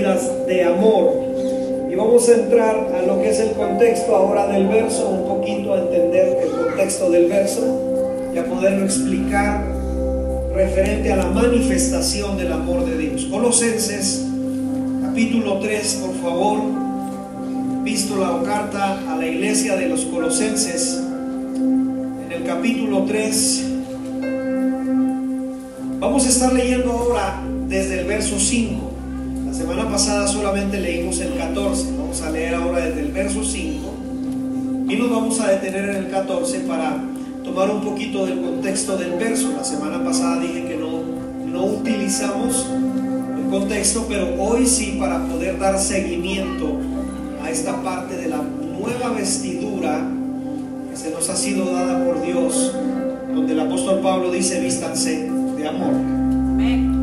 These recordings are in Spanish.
de amor. Y vamos a entrar a lo que es el contexto ahora del verso, un poquito a entender el contexto del verso y a poderlo explicar referente a la manifestación del amor de Dios. Colosenses capítulo 3, por favor, visto la carta a la iglesia de los Colosenses, en el capítulo 3, vamos a estar leyendo ahora desde el verso 5. Semana pasada solamente leímos el 14, vamos a leer ahora desde el verso 5 y nos vamos a detener en el 14 para tomar un poquito del contexto del verso. La semana pasada dije que no, no utilizamos el contexto, pero hoy sí para poder dar seguimiento a esta parte de la nueva vestidura que se nos ha sido dada por Dios, donde el apóstol Pablo dice, vístanse de amor.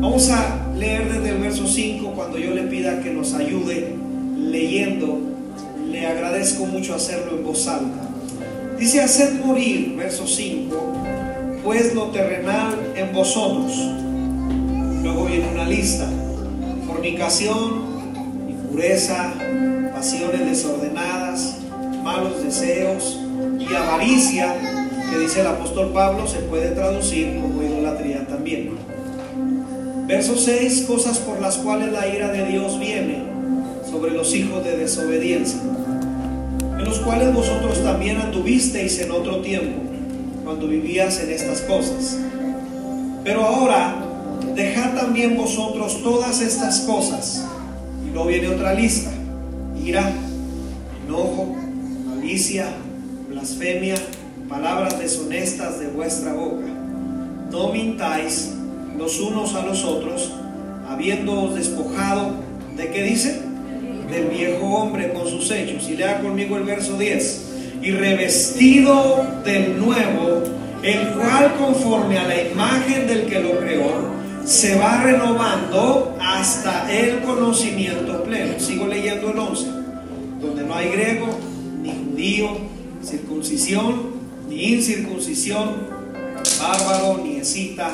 Vamos a leer desde el verso 5 yo le pida que nos ayude leyendo. Le agradezco mucho hacerlo en voz alta. Dice, haced morir, verso 5, pues lo terrenal en vosotros. Luego viene una lista. Fornicación, impureza, pasiones desordenadas, malos deseos y avaricia, que dice el apóstol Pablo, se puede traducir como idolatría también. Verso 6, cosas por las cuales la ira de Dios viene sobre los hijos de desobediencia en los cuales vosotros también anduvisteis en otro tiempo, cuando vivías en estas cosas. Pero ahora, dejad también vosotros todas estas cosas. Y luego viene otra lista. Ira, enojo, malicia, blasfemia, palabras deshonestas de vuestra boca. No mintáis los unos a los otros, habiéndoos despojado de qué dice? del viejo hombre con sus hechos. Y lea conmigo el verso 10. Y revestido del nuevo, el cual conforme a la imagen del que lo creó, se va renovando hasta el conocimiento pleno. Sigo leyendo el 11, donde no hay griego, ni judío, circuncisión, ni incircuncisión, bárbaro, ni escita,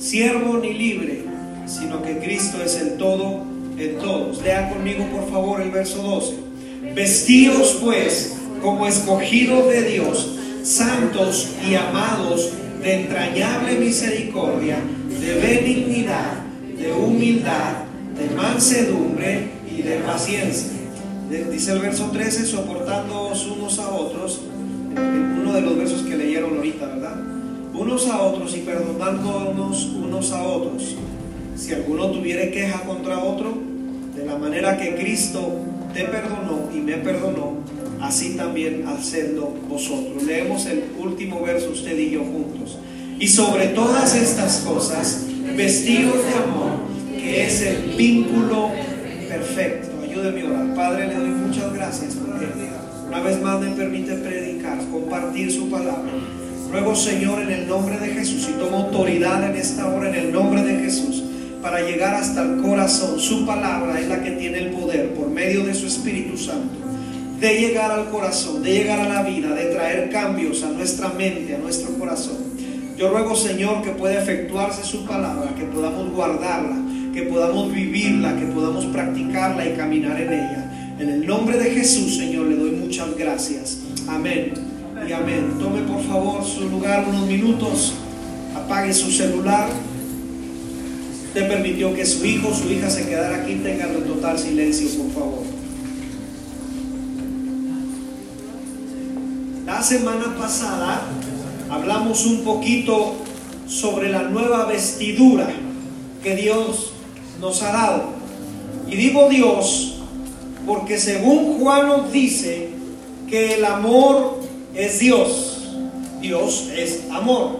siervo, ni libre, sino que Cristo es el todo en todos. Lea conmigo por favor el verso 12. Vestidos pues como escogidos de Dios, santos y amados de entrañable misericordia, de benignidad, de humildad, de mansedumbre y de paciencia. Dice el verso 13, soportándoos unos a otros, uno de los versos que leyeron ahorita, ¿verdad? Unos a otros y perdonándonos unos a otros. Si alguno tuviere queja contra otro, de la manera que Cristo te perdonó y me perdonó, así también hacedlo vosotros. Leemos el último verso usted y yo juntos. Y sobre todas estas cosas, vestidos de amor, que es el vínculo perfecto. Ayúdeme a orar. Padre, le doy muchas gracias porque una vez más me permite predicar, compartir su palabra. Ruego, Señor, en el nombre de Jesús, y tomo autoridad en esta hora en el nombre de Jesús para llegar hasta el corazón. Su palabra es la que tiene el poder por medio de su Espíritu Santo de llegar al corazón, de llegar a la vida, de traer cambios a nuestra mente, a nuestro corazón. Yo ruego, Señor, que pueda efectuarse su palabra, que podamos guardarla, que podamos vivirla, que podamos practicarla y caminar en ella. En el nombre de Jesús, Señor, le doy muchas gracias. Amén y amén. Tome por favor su lugar unos minutos, apague su celular. Usted permitió que su hijo su hija se quedara aquí, tengan en total silencio, por favor. La semana pasada hablamos un poquito sobre la nueva vestidura que Dios nos ha dado. Y digo Dios porque según Juan nos dice que el amor es Dios. Dios es amor.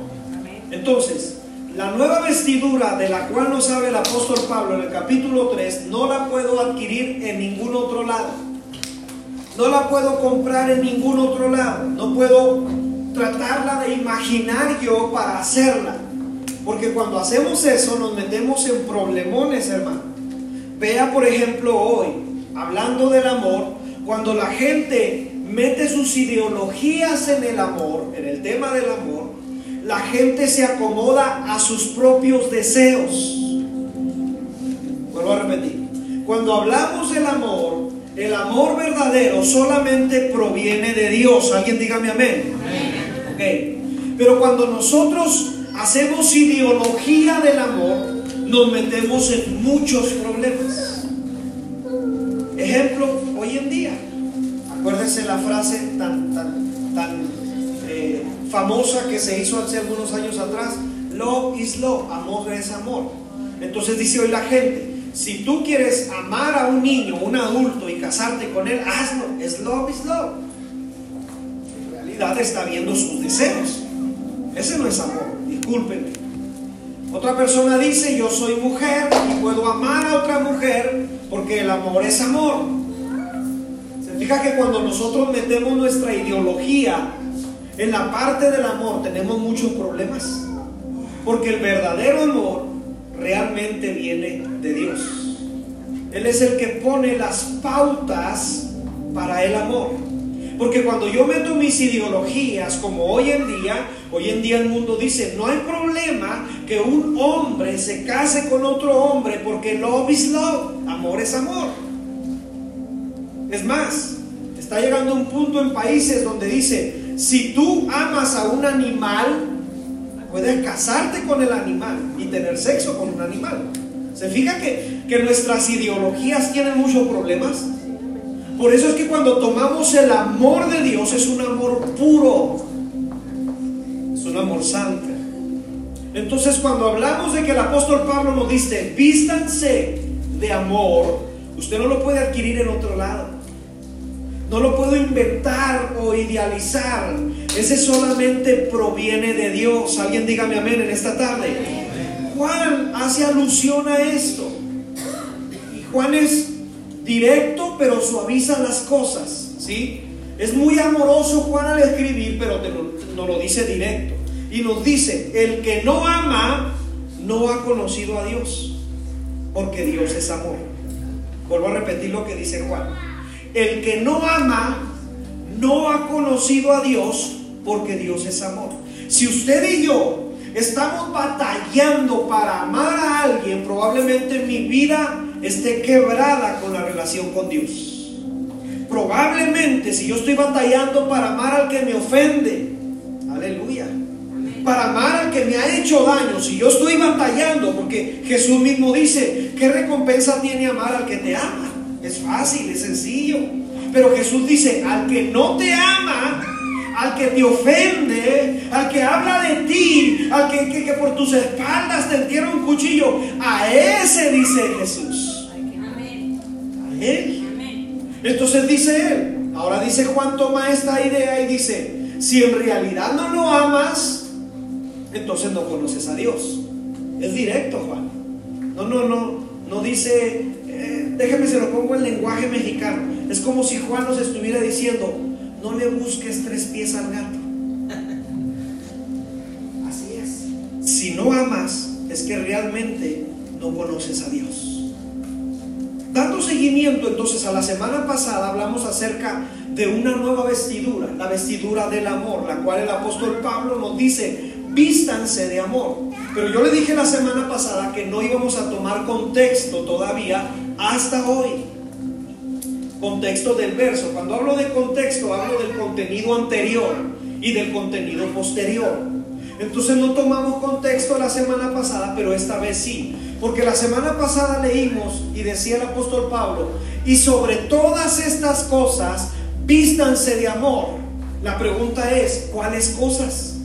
Entonces, la nueva vestidura de la cual nos habla el apóstol Pablo en el capítulo 3 no la puedo adquirir en ningún otro lado. No la puedo comprar en ningún otro lado. No puedo tratarla de imaginar yo para hacerla. Porque cuando hacemos eso nos metemos en problemones, hermano. Vea, por ejemplo, hoy, hablando del amor, cuando la gente mete sus ideologías en el amor, en el tema del amor, la gente se acomoda a sus propios deseos. Vuelvo a repetir. Cuando hablamos del amor, el amor verdadero solamente proviene de Dios. Alguien dígame amén. amén. Pero cuando nosotros hacemos ideología del amor, nos metemos en muchos problemas. Ejemplo, hoy en día, acuérdense la frase tan, tan, tan eh, famosa que se hizo hace algunos años atrás, love is love, amor es amor. Entonces dice hoy la gente, si tú quieres amar a un niño, un adulto y casarte con él, hazlo, es love is love. En realidad está viendo sus deseos. Ese no es amor, discúlpenme. Otra persona dice, yo soy mujer y puedo amar a otra mujer porque el amor es amor. Fija que cuando nosotros metemos nuestra ideología en la parte del amor tenemos muchos problemas. Porque el verdadero amor realmente viene de Dios. Él es el que pone las pautas para el amor. Porque cuando yo meto mis ideologías, como hoy en día, hoy en día el mundo dice, no hay problema que un hombre se case con otro hombre porque love is love, amor es amor. Es más, está llegando un punto en países donde dice, si tú amas a un animal, puedes casarte con el animal y tener sexo con un animal. ¿Se fija que, que nuestras ideologías tienen muchos problemas? Por eso es que cuando tomamos el amor de Dios es un amor puro, es un amor santo. Entonces cuando hablamos de que el apóstol Pablo nos dice, vístanse de amor, usted no lo puede adquirir en otro lado. No lo puedo inventar o idealizar. Ese solamente proviene de Dios. Alguien dígame amén en esta tarde. Juan hace alusión a esto. Y Juan es directo, pero suaviza las cosas, ¿sí? Es muy amoroso Juan al escribir, pero nos lo dice directo. Y nos dice, el que no ama, no ha conocido a Dios, porque Dios es amor. Vuelvo a repetir lo que dice Juan. El que no ama, no ha conocido a Dios, porque Dios es amor. Si usted y yo estamos batallando para amar a alguien, probablemente en mi vida esté quebrada con la relación con Dios. Probablemente si yo estoy batallando para amar al que me ofende, aleluya, para amar al que me ha hecho daño, si yo estoy batallando, porque Jesús mismo dice, ¿qué recompensa tiene amar al que te ama? Es fácil, es sencillo. Pero Jesús dice, al que no te ama, al que te ofende, al que habla de ti, al que, que, por tus espaldas te entierra un cuchillo, a ese dice Jesús. Entonces dice él, ahora dice Juan toma esta idea y dice, si en realidad no lo amas, entonces no conoces a Dios. Es directo Juan. No, no, no, no dice, déjeme se lo pongo en lenguaje mexicano. Es como si Juan nos estuviera diciendo, no le busques tres pies al gato. Así es. Si no amas, es que realmente no conoces a Dios. Dando seguimiento entonces a la semana pasada hablamos acerca de una nueva vestidura, la vestidura del amor, la cual el apóstol Pablo nos dice, vístanse de amor. Pero yo le dije la semana pasada que no íbamos a tomar contexto todavía hasta hoy. Contexto del verso. Cuando hablo de contexto, hablo del contenido anterior y del contenido posterior. Entonces no tomamos contexto la semana pasada, pero esta vez sí. Porque la semana pasada leímos y decía el apóstol Pablo, y sobre todas estas cosas, vístanse de amor. La pregunta es, ¿cuáles cosas?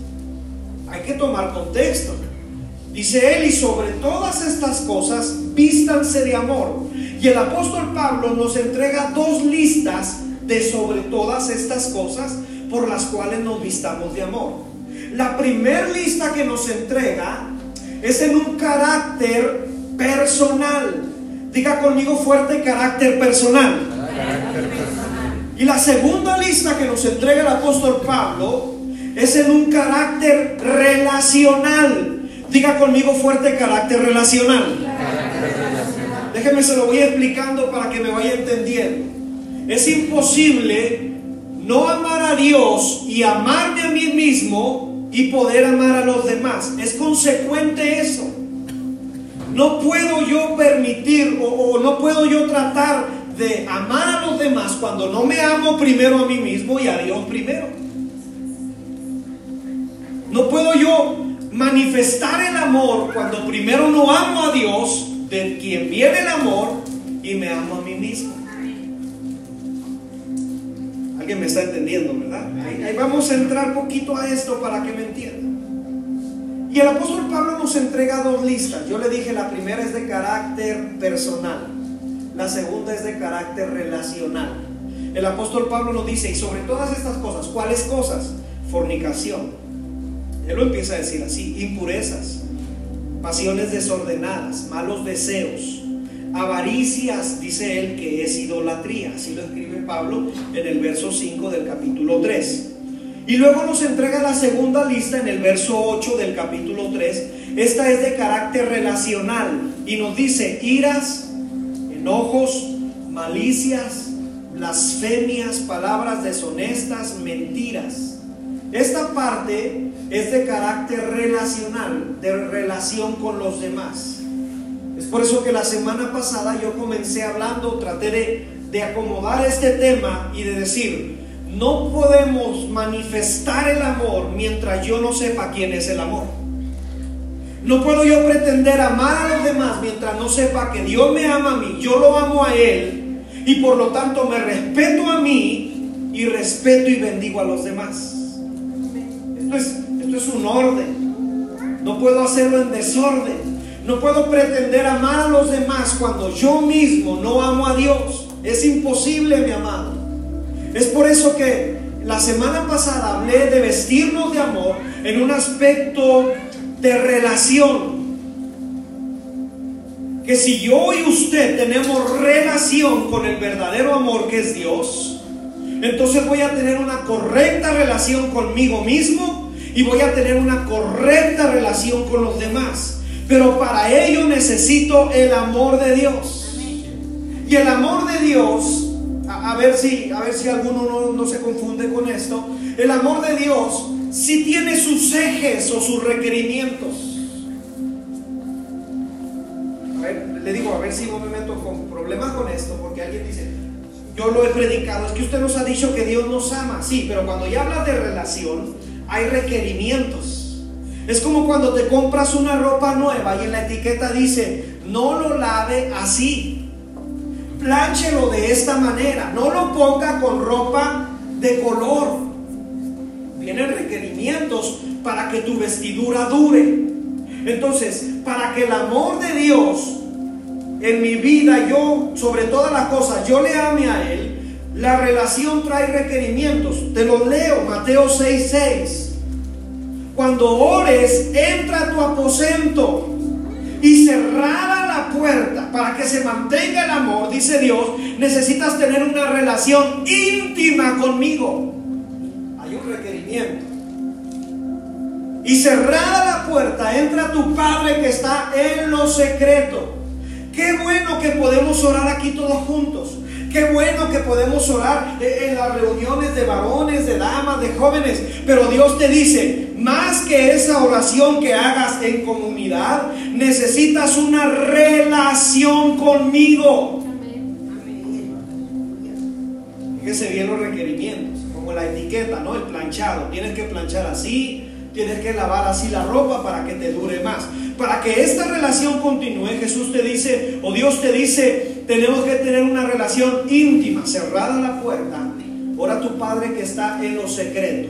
Hay que tomar contexto. Dice él, y sobre todas estas cosas, vístanse de amor. Y el apóstol Pablo nos entrega dos listas de sobre todas estas cosas por las cuales nos vistamos de amor. La primera lista que nos entrega es en un carácter personal. Diga conmigo fuerte carácter personal. Y la segunda lista que nos entrega el apóstol Pablo es en un carácter relacional. Diga conmigo fuerte carácter relacional. Déjeme se lo voy explicando para que me vaya entendiendo. Es imposible no amar a Dios y amarme a mí mismo y poder amar a los demás. Es consecuente eso. No puedo yo permitir o, o no puedo yo tratar de amar a los demás cuando no me amo primero a mí mismo y a Dios primero. No puedo yo manifestar el amor cuando primero no amo a Dios, de quien viene el amor, y me amo a mí mismo. Alguien me está entendiendo, ¿verdad? Ahí, vamos a entrar poquito a esto para que me entiendan. Y el apóstol Pablo nos entrega dos listas. Yo le dije, la primera es de carácter personal, la segunda es de carácter relacional. El apóstol Pablo nos dice, y sobre todas estas cosas, ¿cuáles cosas? Fornicación él lo empieza a decir así, impurezas, pasiones desordenadas, malos deseos, avaricias, dice él, que es idolatría. Así lo escribe Pablo en el verso 5 del capítulo 3. Y luego nos entrega la segunda lista en el verso 8 del capítulo 3. Esta es de carácter relacional y nos dice iras, enojos, malicias, blasfemias, palabras deshonestas, mentiras. Esta parte es de carácter relacional, de relación con los demás. Es por eso que la semana pasada yo comencé hablando, traté de, de acomodar este tema y de decir, no podemos manifestar el amor mientras yo no sepa quién es el amor. No puedo yo pretender amar a los demás mientras no sepa que Dios me ama a mí, yo lo amo a Él y por lo tanto me respeto a mí y respeto y bendigo a los demás. Esto es es un orden. No puedo hacerlo en desorden. No puedo pretender amar a los demás cuando yo mismo no amo a Dios. Es imposible, mi amado. Es por eso que la semana pasada hablé de vestirnos de amor en un aspecto de relación. Que si yo y usted tenemos relación con el verdadero amor que es Dios, entonces voy a tener una correcta relación conmigo mismo y voy a tener una correcta relación con los demás. Pero para ello necesito el amor de Dios. Y el amor de Dios, a, ver si, a ver si alguno no, se confunde con esto, el amor de Dios si tiene sus ejes o sus requerimientos. A ver, le digo, a ver si no me meto con problemas con esto, porque alguien dice, yo lo he predicado, es que usted nos ha dicho que Dios nos ama, sí, pero cuando ya habla de relación, hay requerimientos. Es como cuando te compras una ropa nueva y en la etiqueta dice, no lo lave así, plánchelo de esta manera, no lo ponga con ropa de color. Vienen requerimientos para que tu vestidura dure. Entonces, para que el amor de Dios en mi vida, yo, sobre todas las cosas, yo le ame a Él, la relación trae requerimientos. Te lo leo, Mateo 6:6. Cuando ores, entra a tu aposento y cerrada la puerta para que se mantenga el amor, dice Dios, necesitas tener una relación íntima conmigo. Hay un requerimiento. Y cerrada la puerta, entra tu Padre que está en lo secreto. Qué bueno que podemos orar aquí todos juntos. Qué bueno que podemos orar en las reuniones de varones, de damas, de jóvenes. Pero Dios te dice, más que esa oración que hagas en comunidad, necesitas una relación conmigo. Fíjese bien los requerimientos, como la etiqueta, ¿no? El planchado. Tienes que planchar así, tienes que lavar así la ropa para que te dure más. Para que esta relación continúe, Jesús te dice, o Dios te dice, tenemos que tener una relación íntima, cerrada la puerta. Ora tu Padre que está en lo secreto.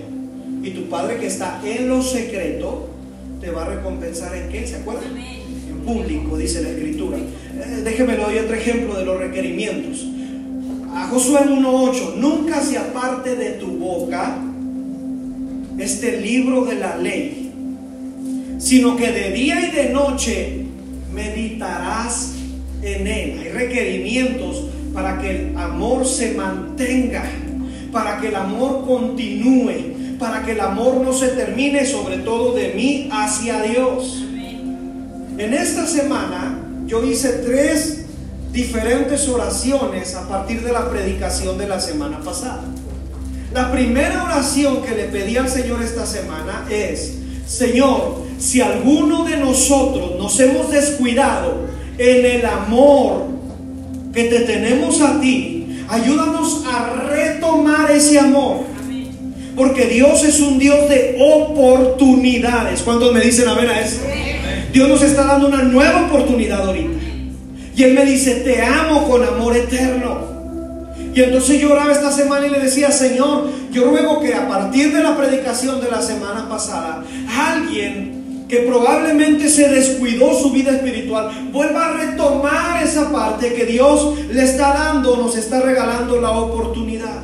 Y tu Padre que está en lo secreto te va a recompensar en qué, ¿se acuerdan? En público, dice la Escritura. Eh, déjeme doy otro ejemplo de los requerimientos. A Josué 1.8, nunca se aparte de tu boca este libro de la ley sino que de día y de noche meditarás en él. Hay requerimientos para que el amor se mantenga, para que el amor continúe, para que el amor no se termine, sobre todo de mí hacia Dios. En esta semana yo hice tres diferentes oraciones a partir de la predicación de la semana pasada. La primera oración que le pedí al Señor esta semana es, Señor, si alguno de nosotros nos hemos descuidado en el amor que te tenemos a ti, ayúdanos a retomar ese amor. Porque Dios es un Dios de oportunidades. ¿Cuántos me dicen amén a eso? Dios nos está dando una nueva oportunidad ahorita. Y Él me dice, te amo con amor eterno. Y entonces yo oraba esta semana y le decía, Señor, yo ruego que a partir de la predicación de la semana pasada, alguien que probablemente se descuidó su vida espiritual, vuelva a retomar esa parte que Dios le está dando, nos está regalando la oportunidad.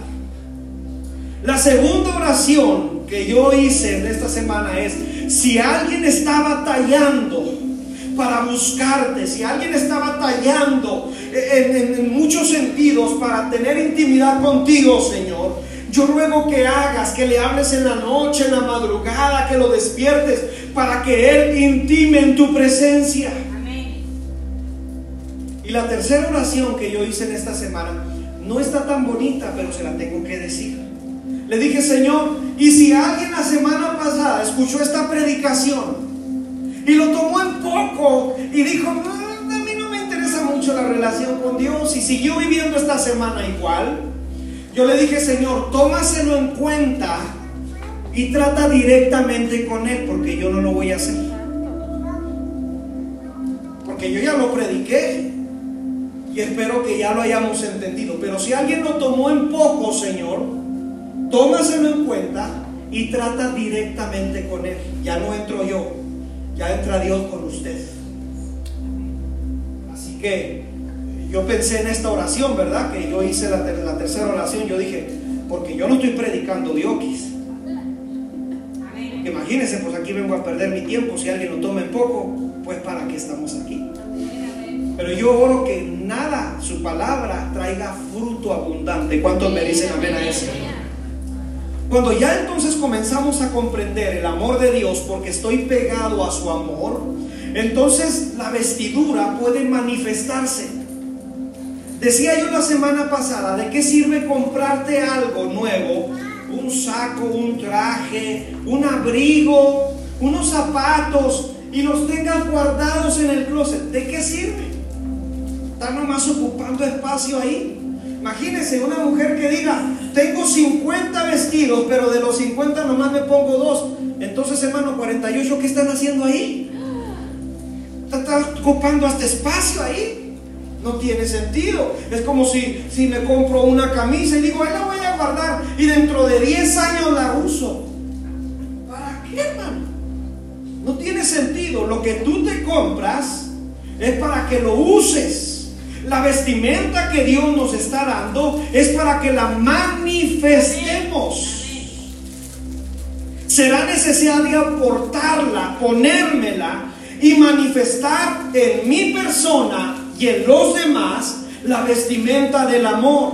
La segunda oración que yo hice en esta semana es, si alguien está batallando para buscarte, si alguien está batallando en, muchos sentidos para tener intimidad contigo, Señor, yo ruego que hagas, que le hables en la noche, en la madrugada, que lo despiertes para que Él intime en tu presencia. Y la tercera oración que yo hice en esta semana no está tan bonita, pero se la tengo que decir. Le dije, Señor, y si alguien la semana pasada escuchó esta predicación y lo tomó en poco y dijo, a mí no me interesa mucho la relación con Dios y siguió viviendo esta semana igual. Yo le dije, Señor, tómaselo en cuenta y trata directamente con Él porque yo no lo voy a hacer. Porque yo ya lo prediqué y espero que ya lo hayamos entendido. Pero si alguien lo tomó en poco, Señor, tómaselo en cuenta y trata directamente con Él. Ya no entro yo, ya entra Dios con usted. Así que yo pensé en esta oración, ¿verdad? Que yo hice la, tercera oración, yo dije, porque yo no estoy predicando diokis. Imagínense, pues aquí vengo a perder mi tiempo, si alguien lo toma en poco, pues para qué estamos aquí. Pero yo oro que nada, su palabra, traiga fruto abundante. ¿Cuántos me dicen amén a eso? Cuando ya entonces comenzamos a comprender el amor de Dios porque estoy pegado a su amor, entonces la vestidura puede manifestarse. Decía yo la semana pasada, ¿de qué sirve comprarte algo nuevo? Un saco, un traje, un abrigo, unos zapatos y los tengas guardados en el closet. ¿De qué sirve? Están nomás ocupando espacio ahí. Imagínense una mujer que diga, tengo 50 vestidos, pero de los 50 nomás me pongo dos. Entonces, hermano, 48, ¿qué están haciendo ahí? Están ocupando hasta espacio ahí. No tiene sentido. Es como si, si me compro una camisa y digo, ahí la voy a guardar y dentro de 10 años la uso. ¿Para qué, hermano? No tiene sentido. Lo que tú te compras es para que lo uses. La vestimenta que Dios nos está dando es para que la manifestemos. Será necesario portarla, ponérmela y manifestar en mi persona y en los demás la vestimenta del amor.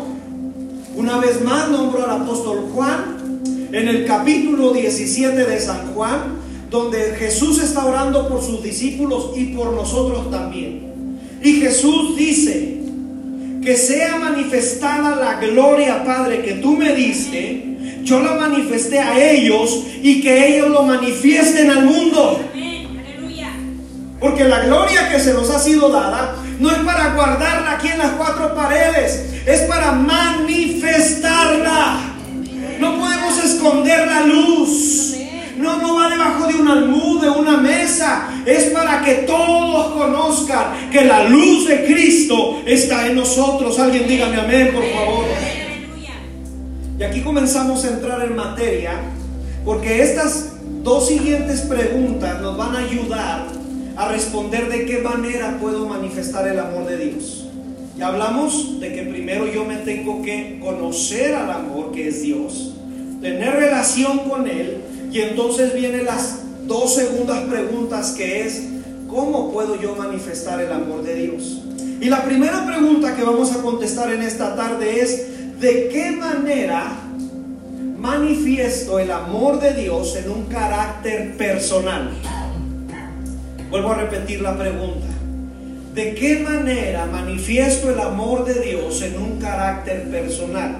Una vez más nombro al apóstol Juan en el capítulo 17 de San Juan, donde Jesús está orando por sus discípulos y por nosotros también. Y Jesús dice, que sea manifestada la gloria, Padre, que tú me diste, yo la manifesté a ellos y que ellos lo manifiesten al mundo. Porque la gloria que se nos ha sido dada no es para guardarla aquí en las cuatro paredes, es para manifestarla. Debajo de un almud, de una mesa. Es para que todos conozcan que la luz de Cristo está en nosotros. Alguien dígame amén, por favor. Y aquí comenzamos a entrar en materia, porque estas dos siguientes preguntas nos van a ayudar a responder de qué manera puedo manifestar el amor de Dios. Ya hablamos de que primero yo me tengo que conocer al amor que es Dios, tener relación con Él y entonces vienen las dos segundas preguntas que es, ¿cómo puedo yo manifestar el amor de Dios? Y la primera pregunta que vamos a contestar en esta tarde es, ¿de qué manera manifiesto el amor de Dios en un carácter personal? Vuelvo a repetir la pregunta. ¿De qué manera manifiesto el amor de Dios en un carácter personal?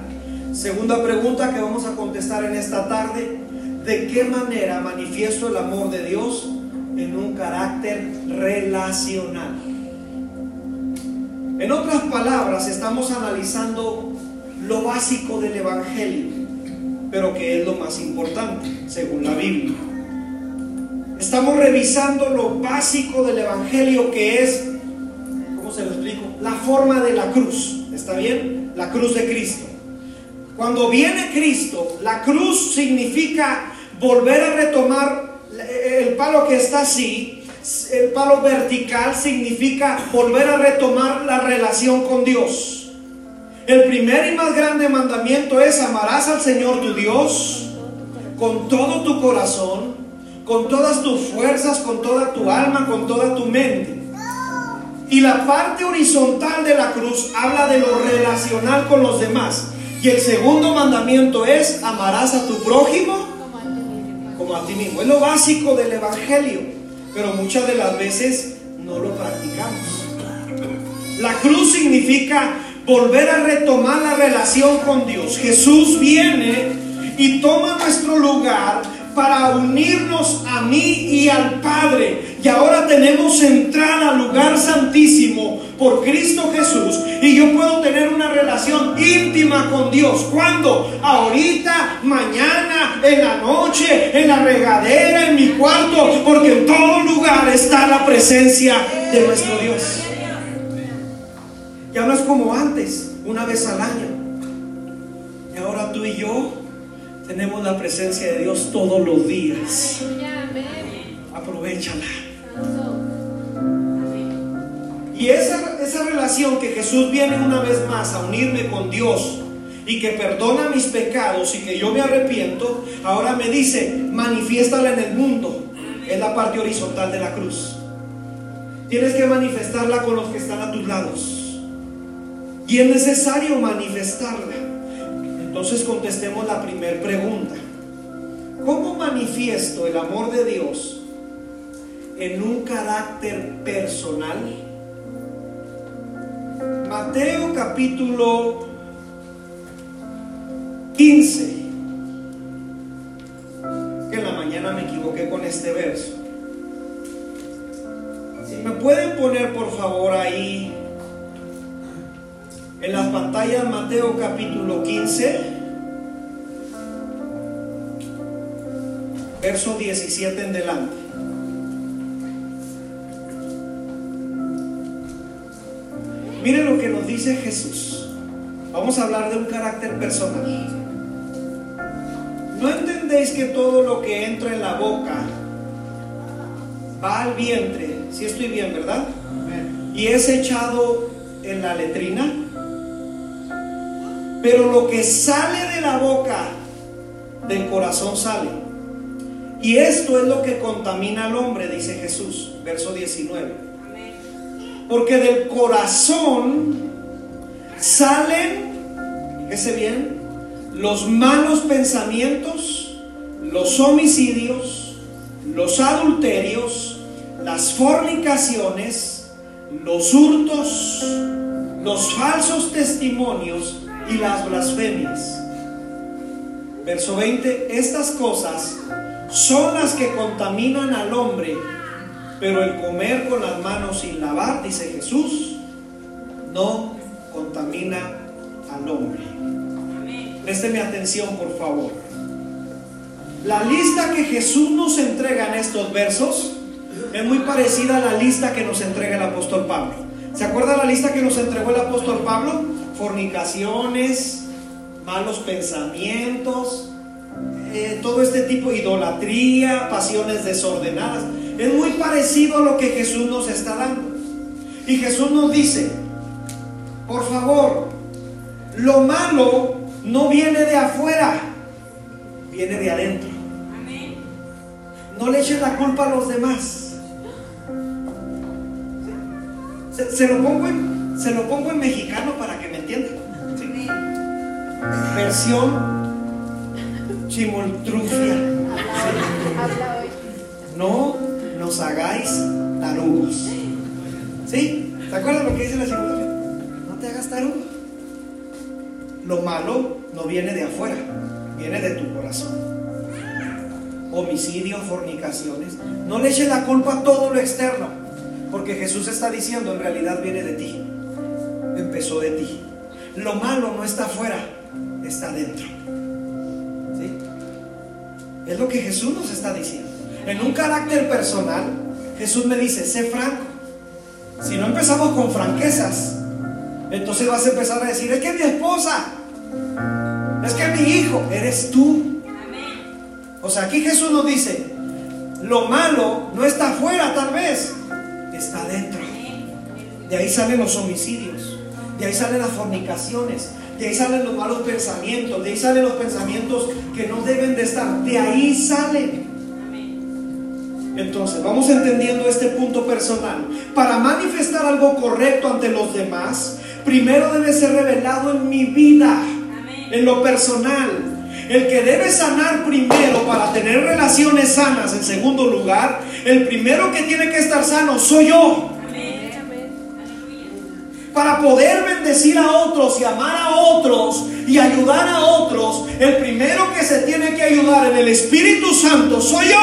Segunda pregunta que vamos a contestar en esta tarde. ¿De qué manera manifiesto el amor de Dios? En un carácter relacional. En otras palabras, estamos analizando lo básico del Evangelio, pero que es lo más importante, según la Biblia. Estamos revisando lo básico del Evangelio, que es, ¿cómo se lo explico? La forma de la cruz, ¿está bien? La cruz de Cristo. Cuando viene Cristo, la cruz significa volver a retomar el palo que está así, el palo vertical significa volver a retomar la relación con Dios. El primer y más grande mandamiento es amarás al Señor tu Dios con todo tu corazón, con todas tus fuerzas, con toda tu alma, con toda tu mente. Y la parte horizontal de la cruz habla de lo relacional con los demás. Y el segundo mandamiento es amarás a tu prójimo a ti mismo. Es lo básico del Evangelio pero muchas de las veces no lo practicamos. La cruz significa volver a retomar la relación con Dios. Jesús viene y toma nuestro lugar para unirnos a mí y al Padre. Y ahora tenemos entrada al lugar santísimo por Cristo Jesús. Y yo puedo tener una relación íntima con Dios. ¿Cuándo? Ahorita, mañana, en la noche, en la regadera, en mi cuarto. Porque en todo lugar está la presencia de nuestro Dios. Ya no es como antes, una vez al año. Y ahora tú y yo tenemos la presencia de Dios todos los días. Aprovechala. Y esa, esa relación que Jesús viene una vez más a unirme con Dios y que perdona mis pecados y que yo me arrepiento, ahora me dice, manifiéstala en el mundo. Es la parte horizontal de la cruz. Tienes que manifestarla con los que están a tus lados. Y es necesario manifestarla. Entonces contestemos la primera pregunta. ¿Cómo manifiesto el amor de Dios en un carácter personal? Mateo capítulo 15. Que en la mañana me equivoqué con este verso. Si me pueden poner por favor ahí en las pantallas Mateo capítulo 15, verso 17 en delante. Miren lo que nos dice Jesús. Vamos a hablar de un carácter personal. ¿No entendéis que todo lo que entra en la boca va al vientre? Si estoy bien, ¿verdad? Y es echado en la letrina. Pero lo que sale de la boca, del corazón sale. Y esto es lo que contamina al hombre, dice Jesús, verso 19. Porque del corazón salen, fíjese bien, los malos pensamientos, los homicidios, los adulterios, las fornicaciones, los hurtos, los falsos testimonios y las blasfemias. Verso 20, estas cosas son las que contaminan al hombre, pero el comer con las manos sin lavar, dice Jesús, no contamina al hombre. Présteme atención, por favor. La lista que Jesús nos entrega en estos versos es muy parecida a la lista que nos entrega el apóstol Pablo. ¿Se acuerda la lista que nos entregó el apóstol Pablo? Fornicaciones, malos pensamientos, eh, todo este tipo de idolatría, pasiones desordenadas. Es muy parecido a lo que Jesús nos está dando. Y Jesús nos dice, por favor, lo malo no viene de afuera, viene de adentro. No le echen la culpa a los demás. Se, lo, pongo en, se lo pongo en mexicano para que me entiendan. Versión chimoltrufia. No nos hagáis tarugos. ¿Sí? ¿Se acuerdan lo que dice la chimoltrufia? No te hagas tarugo. Lo malo no viene de afuera, viene de tu corazón. homicidios, fornicaciones. No le eches la culpa a todo lo externo, porque Jesús está diciendo, en realidad viene de ti, empezó de ti. Lo malo no está afuera, está dentro. ¿Sí? Es lo que Jesús nos está diciendo. En un carácter personal, Jesús me dice, sé franco. Si no empezamos con franquezas, entonces vas a empezar a decir, es que mi esposa, es que mi hijo, eres tú. O sea, aquí Jesús nos dice, lo malo no está afuera tal vez, está dentro. De ahí salen los homicidios, de ahí salen las fornicaciones, de ahí salen los malos pensamientos, de ahí salen los pensamientos que no deben de estar, de ahí salen. Entonces, vamos entendiendo este punto personal. Para manifestar algo correcto ante los demás, primero debe ser revelado en mi vida, en lo personal. El que debe sanar primero para tener relaciones sanas en segundo lugar, el primero que tiene que estar sano soy yo. Para poder bendecir a otros y amar a otros y ayudar a otros, el primero que se tiene que ayudar en el Espíritu Santo soy yo.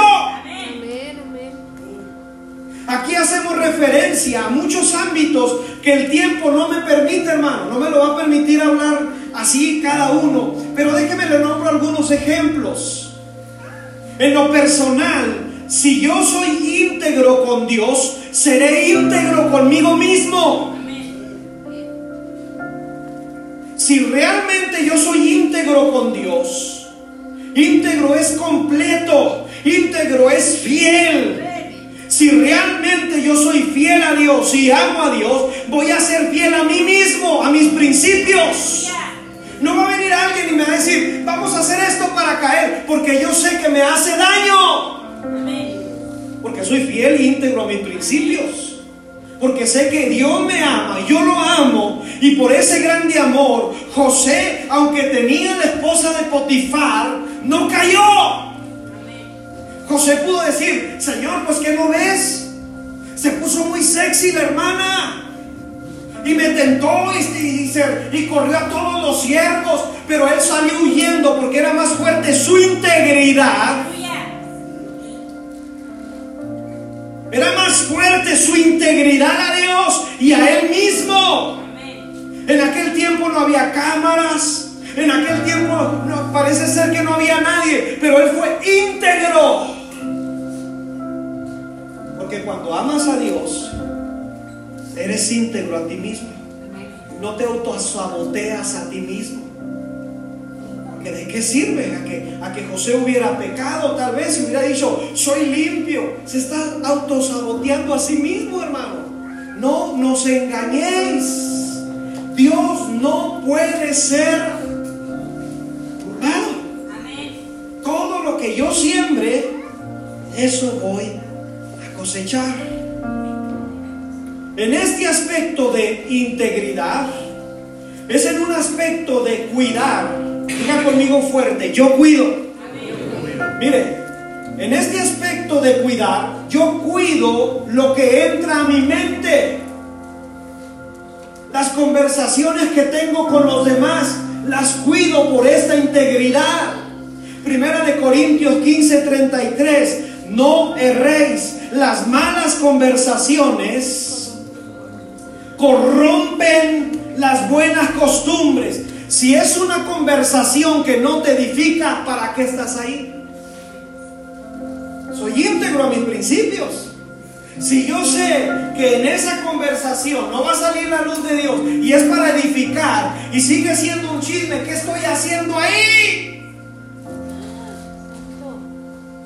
Aquí hacemos referencia a muchos ámbitos que el tiempo no me permite, hermano, no me lo va a permitir hablar así cada uno, pero déjeme le nombro algunos ejemplos. En lo personal, si yo soy íntegro con Dios, seré íntegro conmigo mismo. Si realmente yo soy íntegro con Dios, íntegro es completo, íntegro es fiel. Si realmente yo soy fiel a Dios y amo a Dios, voy a ser fiel a mí mismo, a mis principios. No va a venir alguien y me va a decir, vamos a hacer esto para caer, porque yo sé que me hace daño. Porque soy fiel e íntegro a mis principios. Porque sé que Dios me ama, yo lo amo. Y por ese grande amor, José, aunque tenía la esposa de Potifar, no cayó. José pudo decir, Señor, pues ¿qué no ves? Se puso muy sexy la hermana. Y me tentó y, y, corrió a todos los siervos. Pero él salió huyendo porque era más fuerte su integridad. Era más fuerte su integridad a Dios y a él mismo. En aquel tiempo no había cámaras. En aquel tiempo no, parece ser que no había nadie, pero él fue íntegro. Porque cuando amas a Dios, eres íntegro a ti mismo. No te autosaboteas a ti mismo. Porque ¿De qué sirve? A que, a que José hubiera pecado, tal vez, y hubiera dicho, soy limpio. Se está autosaboteando a sí mismo, hermano. No nos engañéis. Dios no puede ser todo lo que yo siembre, eso voy a cosechar. En este aspecto de integridad, es en un aspecto de cuidar. Diga conmigo fuerte, yo cuido. Mire, en este aspecto de cuidar, yo cuido lo que entra a mi mente. Las conversaciones que tengo con los demás, las cuido por esta integridad. Primera de Corintios 15, 33. No erréis. Las malas conversaciones corrompen las buenas costumbres. Si es una conversación que no te edifica, ¿para qué estás ahí? Soy íntegro a mis principios. Si yo sé que en esa conversación no va a salir la luz de Dios y es para edificar y sigue siendo un chisme, ¿qué estoy haciendo ahí?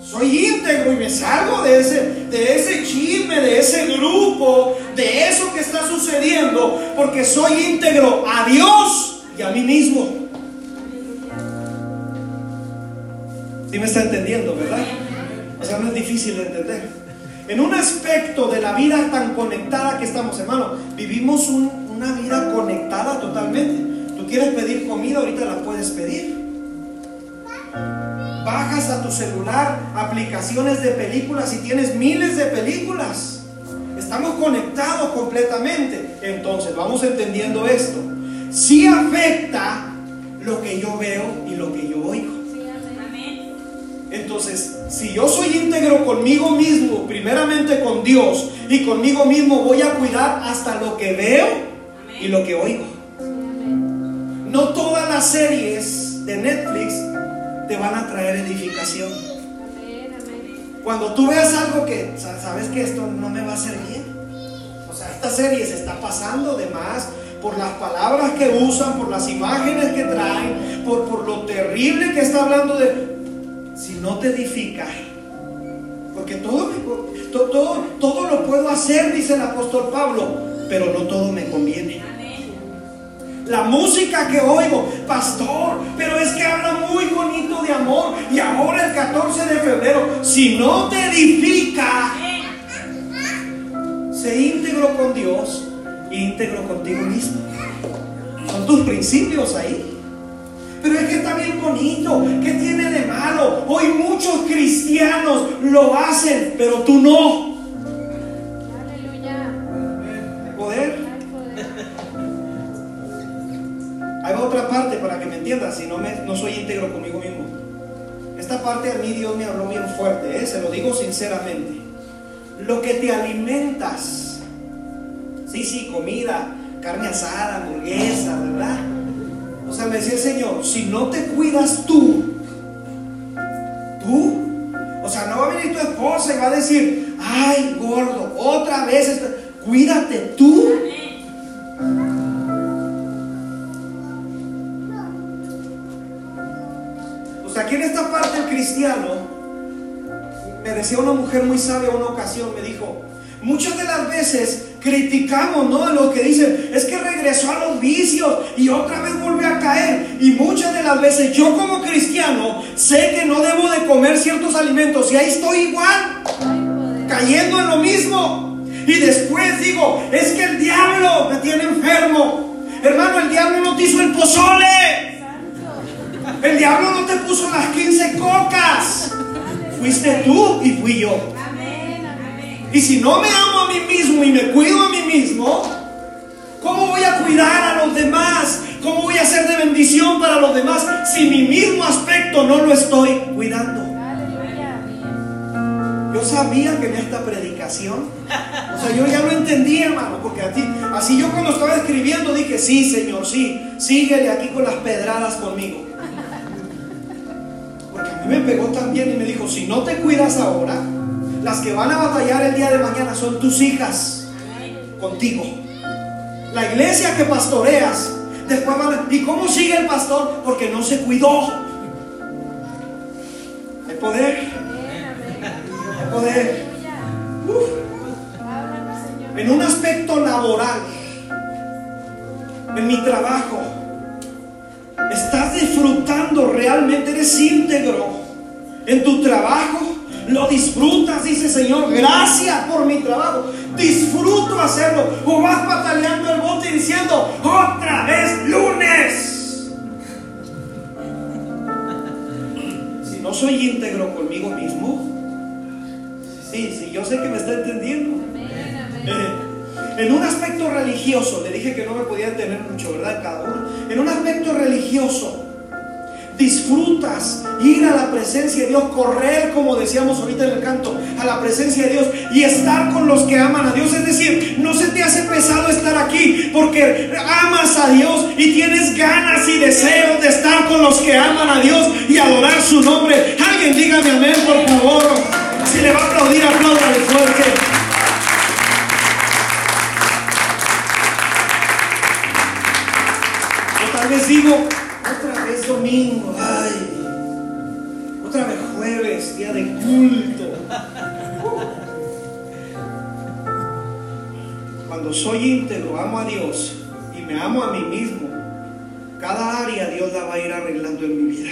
Soy íntegro y me salgo de ese, de ese chisme, de ese grupo, de eso que está sucediendo, porque soy íntegro a Dios y a mí mismo. ¿Sí me está entendiendo, verdad? O sea, no es difícil de entender. En un aspecto de la vida tan conectada que estamos, hermano, vivimos una vida conectada totalmente. Tú quieres pedir comida, ahorita la puedes pedir bajas a tu celular aplicaciones de películas y tienes miles de películas. Estamos conectados completamente. Entonces, vamos entendiendo esto. Si afecta lo que yo veo y lo que yo oigo. Entonces, si yo soy íntegro conmigo mismo, primeramente con Dios y conmigo mismo, voy a cuidar hasta lo que veo y lo que oigo. No todas las series de Netflix te van a traer edificación. Cuando tú veas algo que sabes que esto no me va a hacer bien. O sea, esta serie se está pasando de más por las palabras que usan, por las imágenes que traen, por, por lo terrible que está hablando de si no te edifica, porque todo, todo, todo lo puedo hacer, dice el apóstol Pablo, pero no todo me conviene. La música que oigo, pastor, pero es que habla muy bonito de amor. Y ahora el 14 de febrero, si no te edifica, sé íntegro con Dios íntegro contigo mismo. Son tus principios ahí. Pero es que está bien bonito. ¿Qué tiene de malo? Hoy muchos cristianos lo hacen, pero tú no. Aleluya. ¿Hay poder? Hay otra parte para que me entiendas, si no, me, no soy íntegro conmigo mismo. Esta parte a mí Dios me habló bien fuerte, ¿eh? se lo digo sinceramente. Lo que te alimentas, sí, sí, comida, carne asada, hamburguesa, ¿verdad? O sea, me decía el Señor, si no te cuidas tú, tú, o sea, no va a venir tu esposa y va a decir, ay, gordo, otra vez, cuídate tú. O sea, aquí en esta parte el cristiano, me decía una mujer muy sabia una ocasión, me dijo, muchas de las veces criticamos, ¿no? De lo que dicen, es que regresó a los vicios y otra vez vuelve a caer. Y muchas de las veces yo como cristiano sé que no debo de comer ciertos alimentos y ahí estoy igual, cayendo en lo mismo. Y después digo, es que el diablo me tiene enfermo. Hermano, el diablo no te hizo el pozole. El diablo no te puso las 15 cocas. Fuiste tú y fui yo. Y si no me amo a mí mismo y me cuido a mí mismo, ¿cómo voy a cuidar a los demás? ¿Cómo voy a ser de bendición para los demás si mi mismo aspecto no lo estoy cuidando? Yo sabía que en esta predicación, o sea, yo ya lo entendí, hermano, porque a ti, así yo cuando estaba escribiendo dije, sí, Señor, sí, síguele aquí con las pedradas conmigo. Porque a mí me pegó también y me dijo, si no te cuidas ahora, las que van a batallar el día de mañana son tus hijas contigo. La iglesia que pastoreas, después van a... ¿Y cómo sigue el pastor? Porque no se cuidó. Hay poder. Hay poder. En un aspecto laboral, en mi trabajo, estás disfrutando realmente, eres íntegro en tu trabajo lo disfrutas, dice Señor, gracias por mi trabajo. Disfruto hacerlo. O vas bataleando el bote diciendo, otra vez lunes. Si no soy íntegro conmigo mismo, sí, sí, yo sé que me está entendiendo. Eh, en un aspecto religioso, le dije que no me podía tener mucho, ¿verdad? Cada uno. En un aspecto religioso, disfrutas ir a la presencia de Dios, correr, como decíamos ahorita en el canto, a la presencia de Dios y estar con los que aman a Dios. Es decir, no se te hace pesado estar aquí porque amas a Dios y tienes ganas y deseos de estar con los que aman a Dios y adorar su nombre. Alguien dígame amén, por favor. Si le va a aplaudir, apláudale fuerte. Yo tal vez digo, amo a Dios y me amo a mí mismo, cada área Dios la va a ir arreglando en mi vida.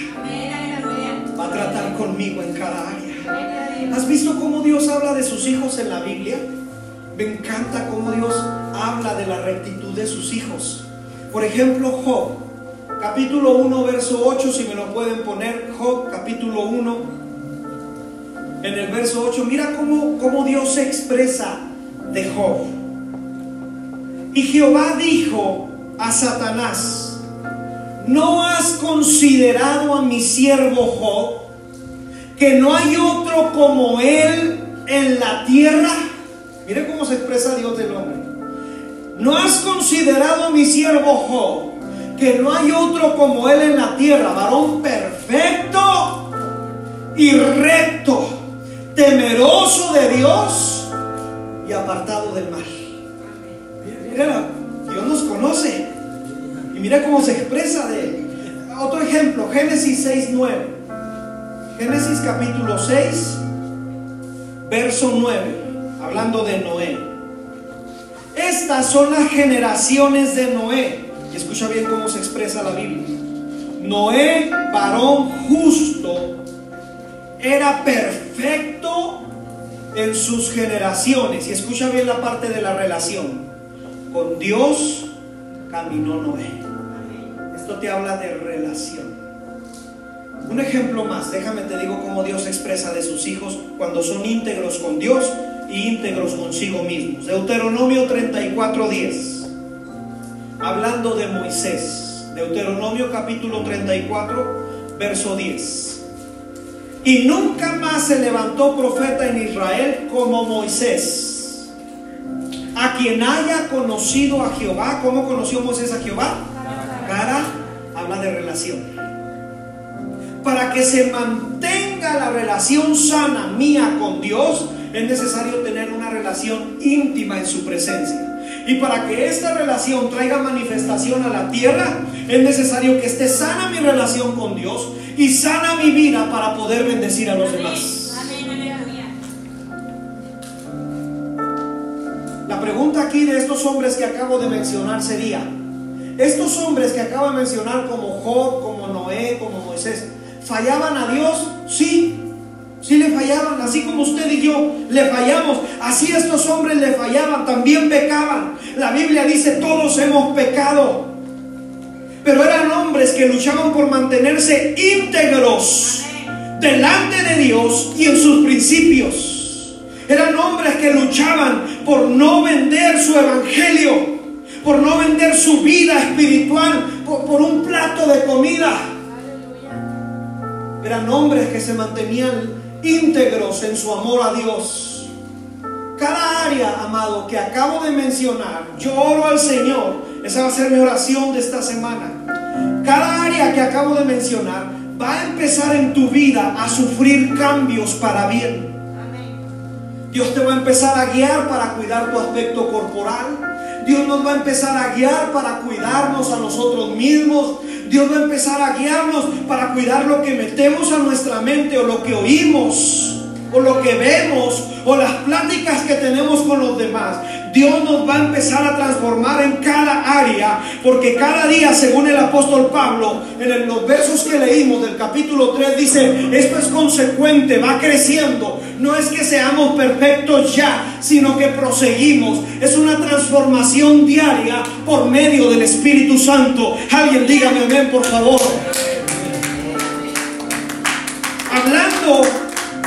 Va a tratar conmigo en cada área. ¿Has visto cómo Dios habla de sus hijos en la Biblia? Me encanta cómo Dios habla de la rectitud de sus hijos. Por ejemplo, Job capítulo 1, verso 8, si me lo pueden poner, Job, capítulo 1, en el verso 8, mira cómo, cómo Dios se expresa de Job. Y Jehová dijo a Satanás, ¿no has considerado a mi siervo Job, que no hay otro como Él en la tierra. Mire cómo se expresa Dios del hombre. ¿No has considerado a mi siervo Job que no hay otro como Él en la tierra, varón perfecto y recto, temeroso de Dios y apartado del mal? Dios nos conoce y mira cómo se expresa de Él. Otro ejemplo, Génesis 6, 9. Génesis capítulo 6, verso 9, hablando de Noé. Estas son las generaciones de Noé. Y escucha bien cómo se expresa la Biblia. Noé, varón justo, era perfecto en sus generaciones. Y escucha bien la parte de la relación. Con Dios caminó Noé. Esto te habla de relación. Un ejemplo más, déjame te digo cómo Dios expresa de sus hijos cuando son íntegros con Dios y íntegros consigo mismos. Deuteronomio 34:10. Hablando de Moisés. Deuteronomio capítulo 34, verso 10. Y nunca más se levantó profeta en Israel como Moisés. A quien haya conocido a Jehová, ¿cómo conoció Moisés a Jehová? Cara, habla de relación para que se mantenga la relación sana mía con Dios, es necesario tener una relación íntima en su presencia. Y para que esta relación traiga manifestación a la tierra, es necesario que esté sana mi relación con Dios y sana mi vida para poder bendecir a los demás. Pregunta aquí de estos hombres que acabo de mencionar sería, estos hombres que acabo de mencionar como Job, como Noé, como Moisés, ¿Fallaban a Dios? Sí, sí le fallaban, así como usted y yo le fallamos. Así estos hombres le fallaban, también pecaban. La Biblia dice, todos hemos pecado. Pero eran hombres que luchaban por mantenerse íntegros delante de Dios y en sus principios. Eran hombres que luchaban por no vender su evangelio, por no vender su vida espiritual por, por un plato de comida. Eran hombres que se mantenían íntegros en su amor a Dios. Cada área, amado, que acabo de mencionar, yo oro al Señor. Esa va a ser mi oración de esta semana. Cada área que acabo de mencionar va a empezar en tu vida a sufrir cambios para bien. Dios te va a empezar a guiar para cuidar tu aspecto corporal. Dios nos va a empezar a guiar para cuidarnos a nosotros mismos. Dios va a empezar a guiarnos para cuidar lo que metemos a nuestra mente o lo que oímos o lo que vemos o las pláticas que tenemos con los demás. Dios nos va a empezar a transformar en cada área, porque cada día, según el apóstol Pablo, en los versos que leímos del capítulo 3, dice, esto es consecuente, va creciendo. No es que seamos perfectos ya, sino que proseguimos. Es una transformación diaria por medio del Espíritu Santo. Alguien dígame amén, por favor. Hablando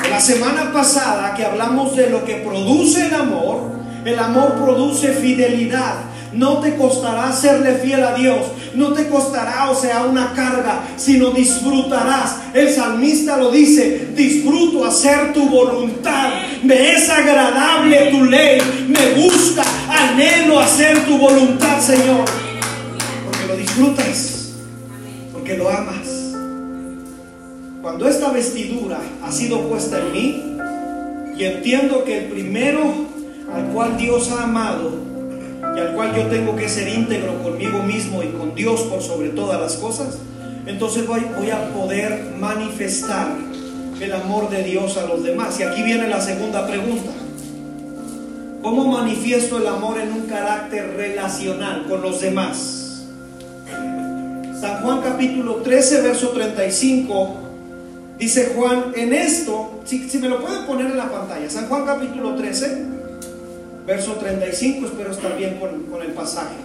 la semana pasada que hablamos de lo que produce el amor, el amor produce fidelidad. No te costará serle fiel a Dios. No te costará, o sea, una carga, sino disfrutarás. El salmista lo dice, disfruto hacer tu voluntad. Me es agradable tu ley. Me gusta, anhelo hacer tu voluntad, Señor. Porque lo disfrutas. Porque lo amas. Cuando esta vestidura ha sido puesta en mí y entiendo que el primero al cual Dios ha amado y al cual yo tengo que ser íntegro conmigo mismo y con Dios por sobre todas las cosas, entonces voy, a poder manifestar el amor de Dios a los demás. Y aquí viene la segunda pregunta. ¿Cómo manifiesto el amor en un carácter relacional con los demás? San Juan capítulo 13, verso 35 Dice Juan, en esto, si, me lo pueden poner en la pantalla, San Juan capítulo 13, verso 35, espero estar bien con, con el pasaje.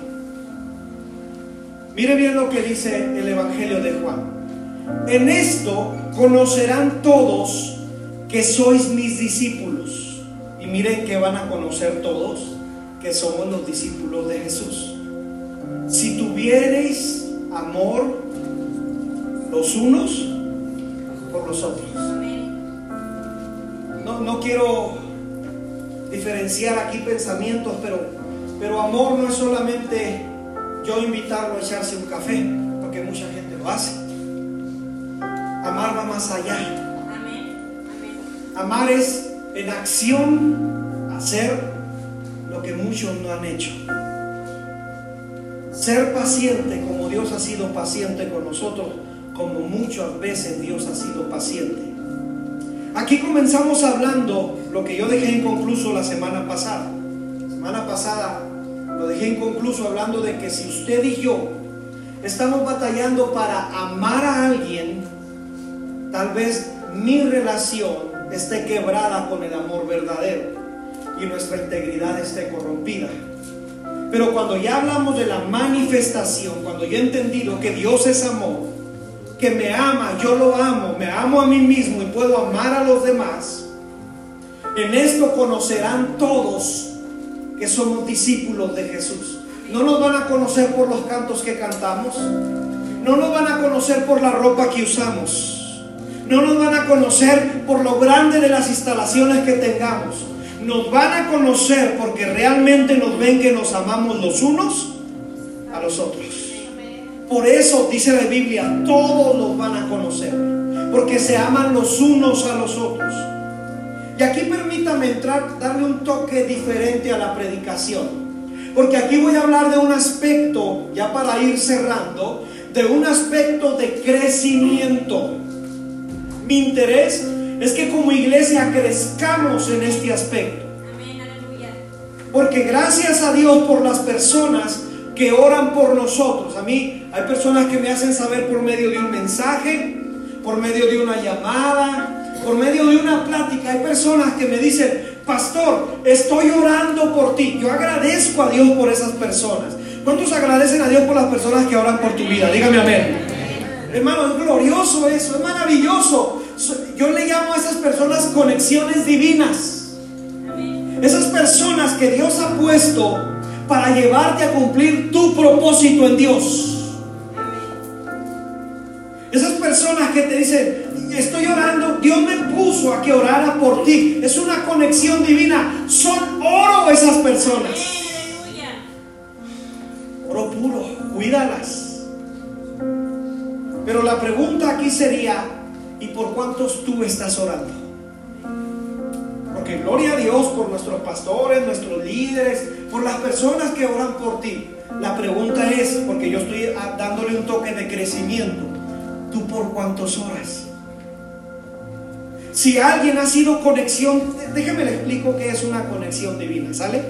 Mire bien lo que dice el Evangelio de Juan. En esto conocerán todos que sois mis discípulos. Y miren que van a conocer todos que somos los discípulos de Jesús. Si tuviereis amor los unos por los otros. quiero diferenciar aquí pensamientos, pero, pero amor no es solamente yo invitarlo a echarse un café, porque mucha gente lo hace. Amar va más allá. Amar es en acción hacer lo que muchos no han hecho. Ser paciente como Dios ha sido paciente con nosotros, como muchas veces Dios ha sido paciente. Aquí comenzamos hablando lo que yo dejé inconcluso la semana pasada. La semana pasada lo dejé inconcluso hablando de que si usted y yo estamos batallando para amar a alguien, tal vez mi relación esté quebrada con el amor verdadero y nuestra integridad esté corrompida. Pero cuando ya hablamos de la manifestación, cuando yo he entendido que Dios es amor, que me ama, yo lo amo, me amo a mí mismo y puedo amar a los demás, en esto conocerán todos que somos discípulos de Jesús. No nos van a conocer por los cantos que cantamos, no nos van a conocer por la ropa que usamos, no nos van a conocer por lo grande de las instalaciones que tengamos. Nos van a conocer porque realmente nos ven que nos amamos los unos a los otros. Por eso dice la Biblia, todos los van a conocer, porque se aman los unos a los otros. Y aquí permítame entrar, darle un toque diferente a la predicación, porque aquí voy a hablar de un aspecto, ya para ir cerrando, de un aspecto de crecimiento. Mi interés es que como iglesia crezcamos en este aspecto. Porque gracias a Dios por las personas que oran por nosotros. A mí hay personas que me hacen saber por medio de un mensaje, por medio de una llamada, por medio de una plática. Hay personas que me dicen, pastor, estoy orando por ti. Yo agradezco a Dios por esas personas. ¿Cuántos agradecen a Dios por las personas que oran por tu vida? Dígame amén. Hermano, es glorioso eso, es maravilloso. Yo le llamo a esas personas conexiones divinas. Esas personas que Dios ha puesto para llevarte a cumplir tu propósito en Dios. Esas personas que te dicen, estoy orando, Dios me puso a que orara por ti. Es una conexión divina. Son oro esas personas. Oro puro, cuídalas. Pero la pregunta aquí sería, ¿y por cuántos tú estás orando? Porque gloria a Dios por nuestros pastores, nuestros líderes, por las personas que oran por ti. La pregunta es, porque yo estoy dándole un toque de crecimiento, ¿tú por cuántos horas? Si alguien ha sido conexión, déjeme le explico qué es una conexión divina, ¿sale?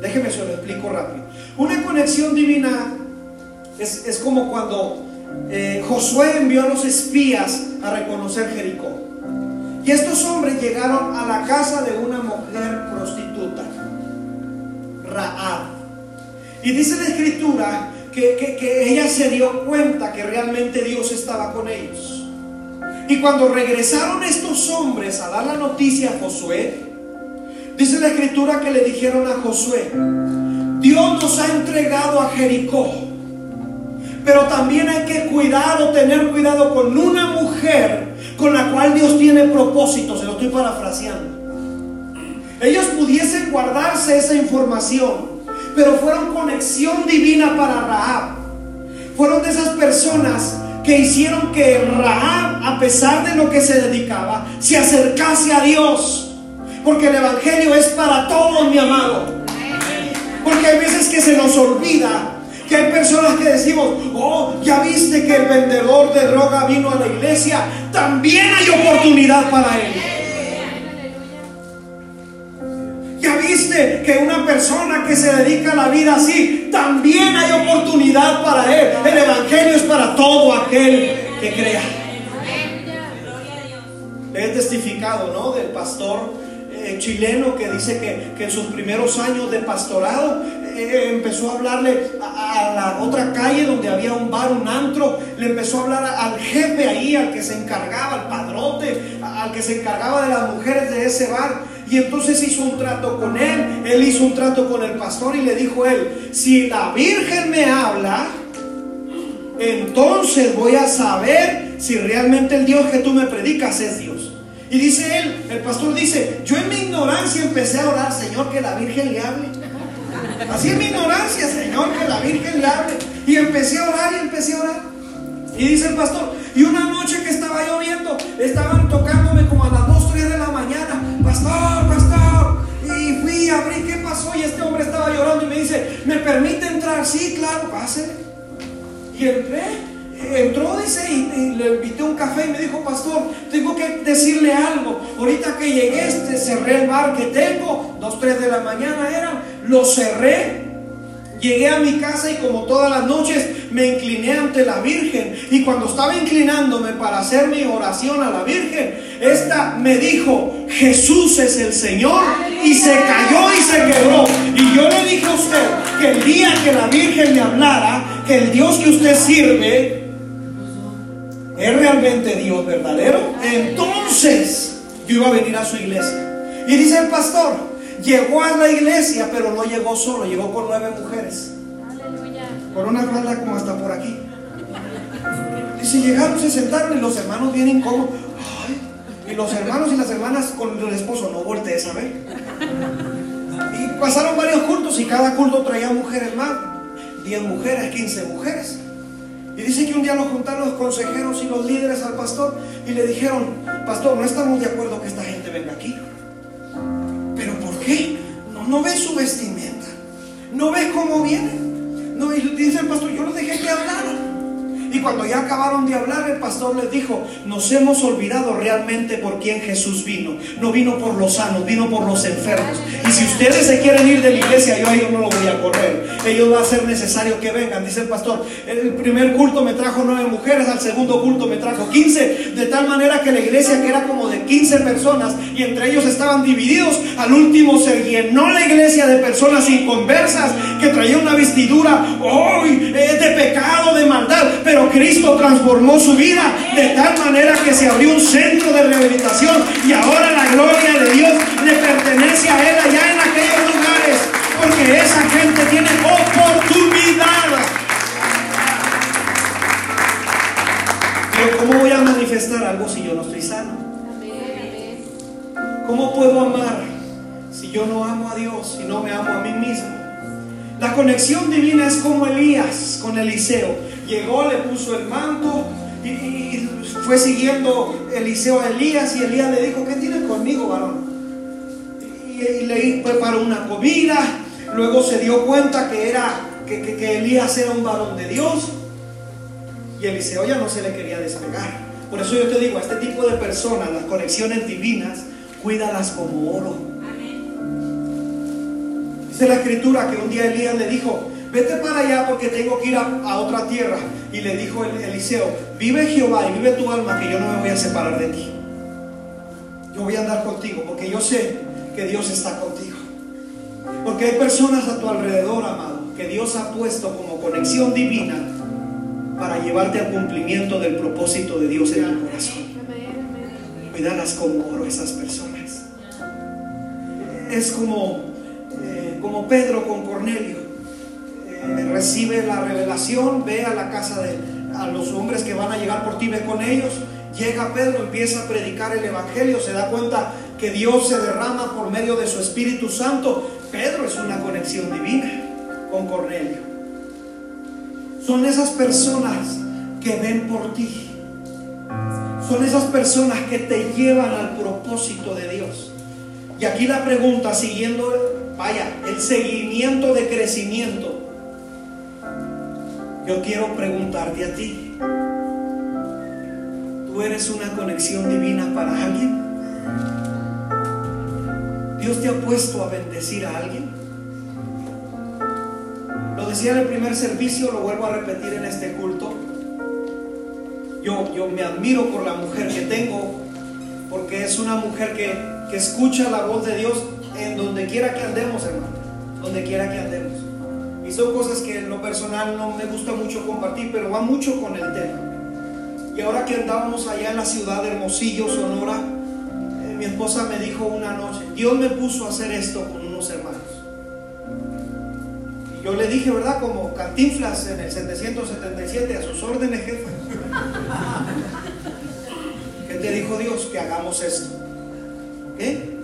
Déjeme se lo explico rápido. Una conexión divina es, como cuando eh, Josué envió a los espías a reconocer Jericó. Y estos hombres llegaron a la casa de una mujer prostituta, Raab. Y dice la escritura que, ella se dio cuenta que realmente Dios estaba con ellos. Y cuando regresaron estos hombres a dar la noticia a Josué, dice la escritura que le dijeron a Josué, Dios nos ha entregado a Jericó. Pero también hay que cuidado, tener cuidado con una mujer con la cual Dios tiene propósito, se lo estoy parafraseando. Ellos pudiesen guardarse esa información, pero fueron conexión divina para Rahab. Fueron de esas personas que hicieron que Rahab, a pesar de lo que se dedicaba, se acercase a Dios. Porque el Evangelio es para todos, mi amado. Porque hay veces que se nos olvida que hay personas que decimos, oh, ya viste que el vendedor de droga vino a la iglesia, también hay oportunidad para él. Ya viste que una persona que se dedica a la vida así, también hay oportunidad para él. El Evangelio es para todo aquel que crea. he testificado, ¿no? Del pastor eh, chileno que dice que, que, en sus primeros años de pastorado eh, empezó a hablarle a, la otra calle donde había un bar, un antro, le empezó a hablar al jefe ahí, al que se encargaba, al padrote, al que se encargaba de las mujeres de ese bar. Y entonces hizo un trato con él, él hizo un trato con el pastor y le dijo él, si la Virgen me habla, entonces voy a saber si realmente el Dios que tú me predicas es Dios. Y dice él, el pastor dice, yo en mi ignorancia empecé a orar, Señor, que la Virgen le hable. Así en mi ignorancia, Señor, que la Virgen le hable. Y empecé a orar y empecé a orar. Y dice el pastor, y una noche que estaba lloviendo, estaban tocándome como a las 2, 3 de la mañana, pastor, pastor. Y fui, abrí, ¿qué pasó? Y este hombre estaba llorando y me dice, ¿me permite entrar? Sí, claro, pase. Y entré entró, dice, y, le invité un café y me dijo, pastor, tengo que decirle algo. Ahorita que llegué, este, cerré el bar que tengo, dos, tres de la mañana eran, lo cerré. Llegué a mi casa y como todas las noches me incliné ante la Virgen. Y cuando estaba inclinándome para hacer mi oración a la Virgen, esta me dijo, Jesús es el Señor. Y se cayó y se quebró. Y yo le dije a usted que el día que la Virgen me hablara, que el Dios que usted sirve es realmente Dios verdadero, entonces yo iba a venir a su iglesia. Y dice el pastor, llegó a la iglesia, pero no llegó solo, llegó con nueve mujeres. Con una falda como hasta por aquí. Dice, llegaron, se sentaron y los hermanos vienen como, y los hermanos y las hermanas con el esposo, no voltees a ver. Y pasaron varios cultos y cada culto traía mujeres más. 10 mujeres, 15 mujeres. Y dice que un día lo juntaron los consejeros y los líderes al pastor y le dijeron, pastor, no estamos de acuerdo que esta gente venga aquí. No, no ve su vestimenta. No ve cómo viene. No, y dice el pastor, yo los dejé que hablaran. Y cuando ya acabaron de hablar, el pastor les dijo, nos hemos olvidado realmente por quién Jesús vino. No vino por los sanos, vino por los enfermos. Y si ustedes se quieren ir de la iglesia, yo a ellos no lo voy a correr. Ellos va a ser necesario que vengan, dice el pastor. El primer culto me trajo nueve mujeres, al segundo culto me trajo quince. De tal manera que la iglesia, que era como de quince personas, y entre ellos estaban divididos, al último se llenó la iglesia de personas inconversas que traían una vestidura, hoy de pecado, de maldad, pero Cristo transformó su vida de tal manera que se abrió un centro de rehabilitación y ahora la gloria de Dios le pertenece a Él allá en aquellos lugares, porque esa gente tiene oportunidad. Pero ¿cómo voy a manifestar algo si yo no estoy sano? ¿Cómo puedo amar si yo no amo a Dios y no me amo a mí mismo? La conexión divina es como Elías con Eliseo. Llegó, le puso el manto y, fue siguiendo Eliseo a Elías y Elías le dijo, ¿qué tienes conmigo, varón? Y, le preparó una comida. Luego se dio cuenta que, era, que, que Elías era un varón de Dios. Y Eliseo ya no se le quería despegar. Por eso yo te digo, a este tipo de personas, las conexiones divinas, cuídalas como oro Dice la escritura que un día Elías le dijo, vete para allá porque tengo que ir a, otra tierra. Y le dijo Eliseo, vive Jehová y vive tu alma que yo no me voy a separar de ti. Yo voy a andar contigo porque yo sé que Dios está contigo. Porque hay personas a tu alrededor, amado, que Dios ha puesto como conexión divina para llevarte al cumplimiento del propósito de Dios en el corazón. Cuídalas como oro esas personas. Es como como Pedro con Cornelio. Eh, recibe la revelación, ve a la casa de a los hombres que van a llegar por ti, ve con ellos. Llega Pedro, empieza a predicar el Evangelio, se da cuenta que Dios se derrama por medio de su Espíritu Santo. Pedro es una conexión divina con Cornelio. Son esas personas que ven por ti. Son esas personas que te llevan al propósito de Dios. Y aquí la pregunta, siguiendo Vaya, el seguimiento de crecimiento. Yo quiero preguntarte a ti. ¿Tú eres una conexión divina para alguien? ¿Dios te ha puesto a bendecir a alguien? Lo decía en el primer servicio, lo vuelvo a repetir en este culto. Yo, yo me admiro por la mujer que tengo, porque es una mujer que, que escucha la voz de Dios en donde quiera que andemos, hermano. Donde quiera que andemos. Y son cosas que en lo personal no me gusta mucho compartir, pero va mucho con el tema. Y ahora que andábamos allá en la ciudad de Hermosillo, Sonora, eh, mi esposa me dijo una noche, Dios me puso a hacer esto con unos hermanos. Y yo le dije, ¿verdad? Como cantinflas en el 777, a sus órdenes. Que ¿Qué te dijo Dios? Que hagamos esto. ¿Qué?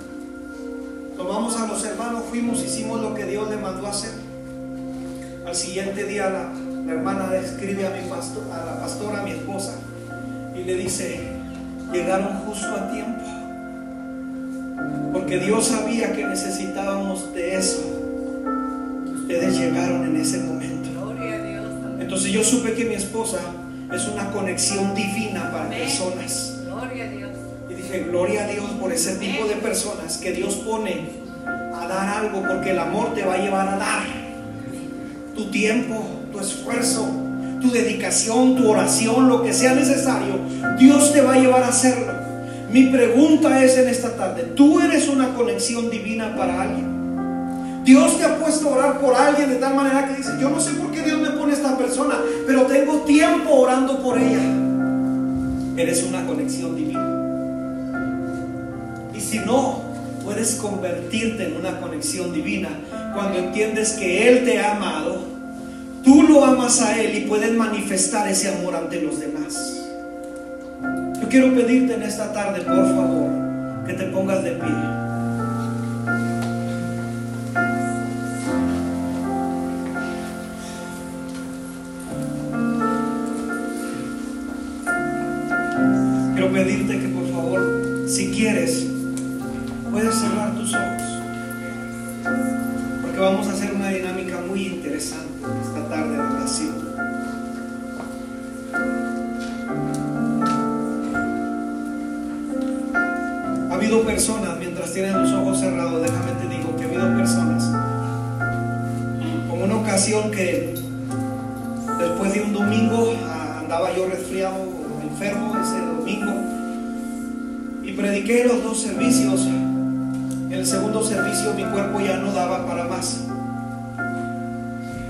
Tomamos a los hermanos, fuimos, hicimos lo que Dios le mandó a hacer. Al siguiente día la, la hermana escribe a, mi pastor, a la pastora, a mi esposa, y le dice, llegaron justo a tiempo. Porque Dios sabía que necesitábamos de eso. Ustedes llegaron en ese momento. Entonces yo supe que mi esposa es una conexión divina para personas. Dije, gloria a Dios por ese tipo de personas que Dios pone a dar algo, porque el amor te va a llevar a dar. Tu tiempo, tu esfuerzo, tu dedicación, tu oración, lo que sea necesario, Dios te va a llevar a hacerlo. Mi pregunta es en esta tarde, ¿tú eres una conexión divina para alguien? Dios te ha puesto a orar por alguien de tal manera que dice, yo no sé por qué Dios me pone a esta persona, pero tengo tiempo orando por ella. Eres una conexión divina. Si no, puedes convertirte en una conexión divina cuando entiendes que Él te ha amado, tú lo amas a Él y puedes manifestar ese amor ante los demás. Yo quiero pedirte en esta tarde, por favor, que te pongas de pie. Personas, mientras tienen los ojos cerrados, déjame te digo que ha habido personas, como una ocasión que después de un domingo ah, andaba yo resfriado, enfermo ese domingo, y prediqué los dos servicios. En el segundo servicio mi cuerpo ya no daba para más.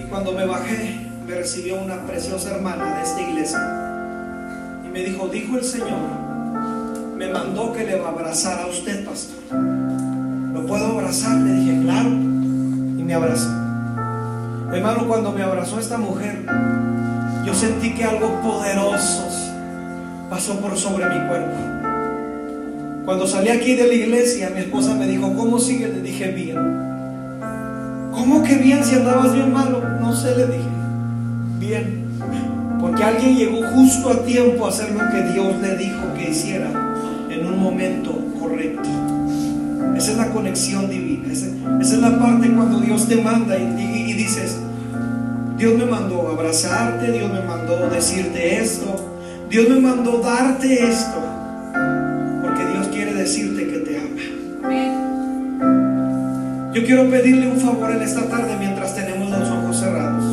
Y cuando me bajé, me recibió una preciosa hermana de esta iglesia. Y me dijo, dijo el Señor, mandó que le abrazara a usted, pastor. ¿Lo puedo abrazar? Le dije, claro. Y me abrazó. Hermano, cuando me abrazó esta mujer, yo sentí que algo poderoso pasó por sobre mi cuerpo. Cuando salí aquí de la iglesia, mi esposa me dijo, ¿cómo sigue? Le dije, bien. ¿Cómo que bien si andabas bien malo? No sé, le dije. Bien. Porque alguien llegó justo a tiempo a hacer lo que Dios le dijo que hiciera en un momento correcto. Esa es la conexión divina. Esa, es la parte cuando Dios te manda y, dices, Dios me mandó abrazarte, Dios me mandó decirte esto, Dios me mandó darte esto, porque Dios quiere decirte que te ama. Yo quiero pedirle un favor en esta tarde mientras tenemos los ojos cerrados.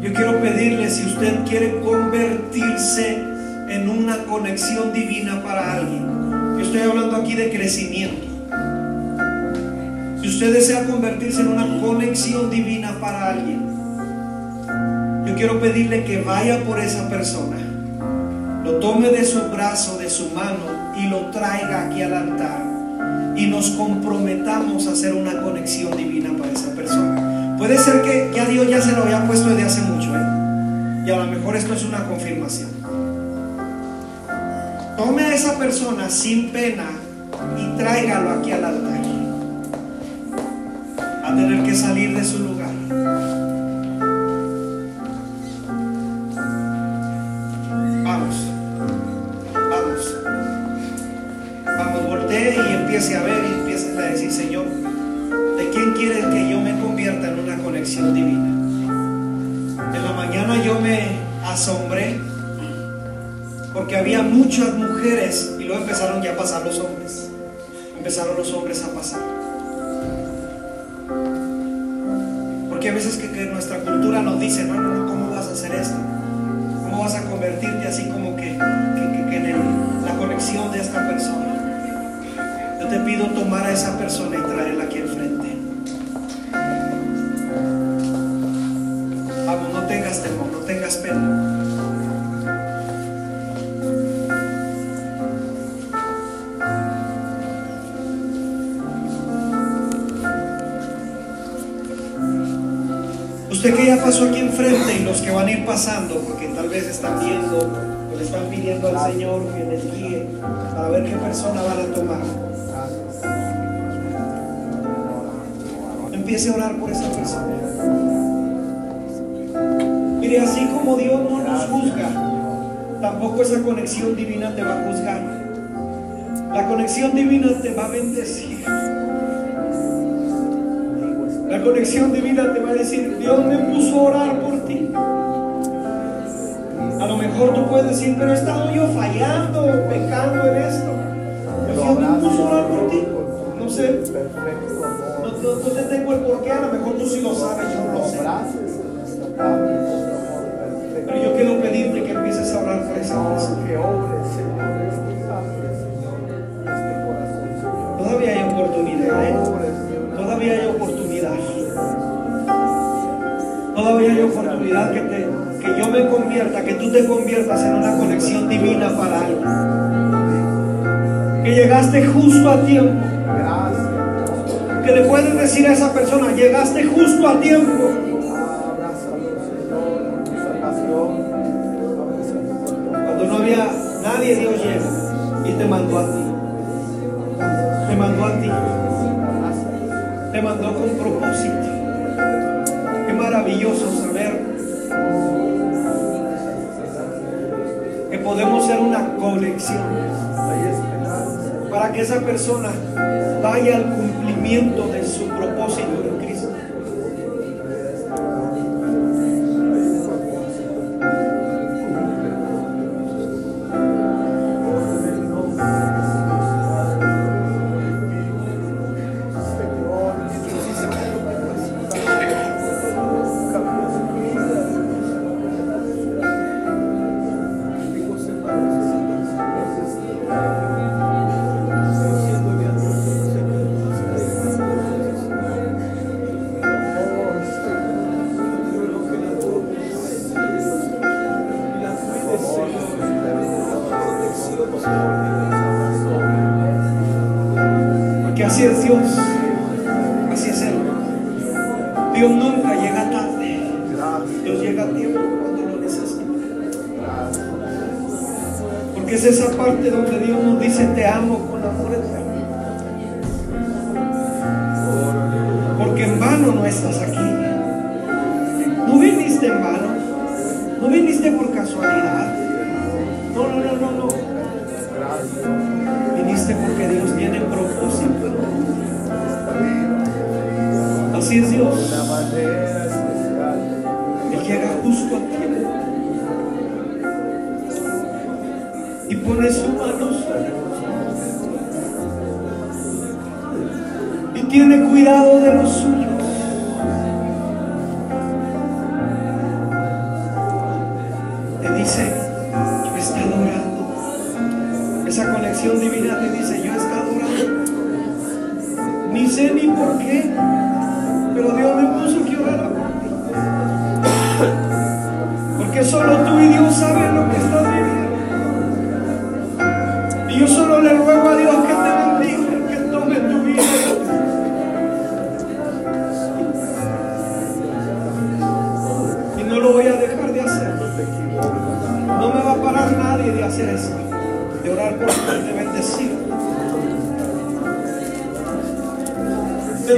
Yo quiero pedirle si usted quiere convertirse en una conexión divina para alguien. Yo estoy hablando aquí de crecimiento. Si usted desea convertirse en una conexión divina para alguien, yo quiero pedirle que vaya por esa persona, lo tome de su brazo, de su mano y lo traiga aquí al altar y nos comprometamos a hacer una conexión divina para esa persona. Puede ser que ya Dios ya se lo había puesto desde hace mucho, ¿eh? y a lo mejor esto es una confirmación. Tome a esa persona sin pena y tráigalo aquí al altar. A tener que salir de su lugar. Vamos, vamos, vamos, voltee y empiece a ver y empiece a decir, Señor, ¿de quién quieres que yo me convierta en una conexión divina? En la mañana yo me asombré porque había muchas mujeres y luego empezaron ya a pasar los hombres. Empezaron los hombres a pasar. Porque a veces que, nuestra cultura nos dice, no, no, no, ¿cómo vas a hacer esto? ¿Cómo vas a convertirte así como que, en la conexión de esta persona? Yo te pido tomar a esa persona y traerla aquí enfrente. Vamos, no tengas temor, no tengas pena. Usted que ya pasó aquí enfrente y los que van a ir pasando, porque tal vez están viendo, o le están pidiendo al Señor que les guíe para ver qué persona van a tomar. Empiece a orar por esa persona. Mire, así como Dios no nos juzga, tampoco esa conexión divina te va a juzgar. La conexión divina te va a bendecir. La conexión divina te va a decir, Dios me puso a orar por ti. A lo mejor tú puedes decir, pero he estado yo fallando, pecando en esto. Dios me puso a orar por ti. No sé, no, no, no te tengo el porqué, a lo mejor tú sí lo sabes, yo no lo sé. Pero yo quiero pedirte que empieces a orar por esa persona. Que, te, que yo me convierta, que tú te conviertas en una conexión divina para alguien. Que llegaste justo a tiempo. Que le puedes decir a esa persona, llegaste justo a tiempo. Podemos ser una conexión. Para que esa persona vaya al cumplimiento de su propósito Ni sé ni por qué, pero Dios me puso orara por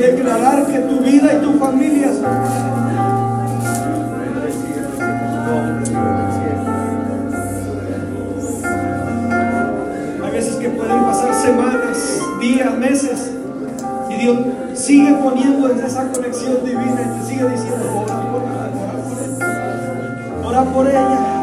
declarar que tu vida y tu familia Hay veces que pueden pasar semanas, días, meses. Y Dios sigue poniendo en esa conexión divina y te sigue diciendo, ora por ella, ora por ella.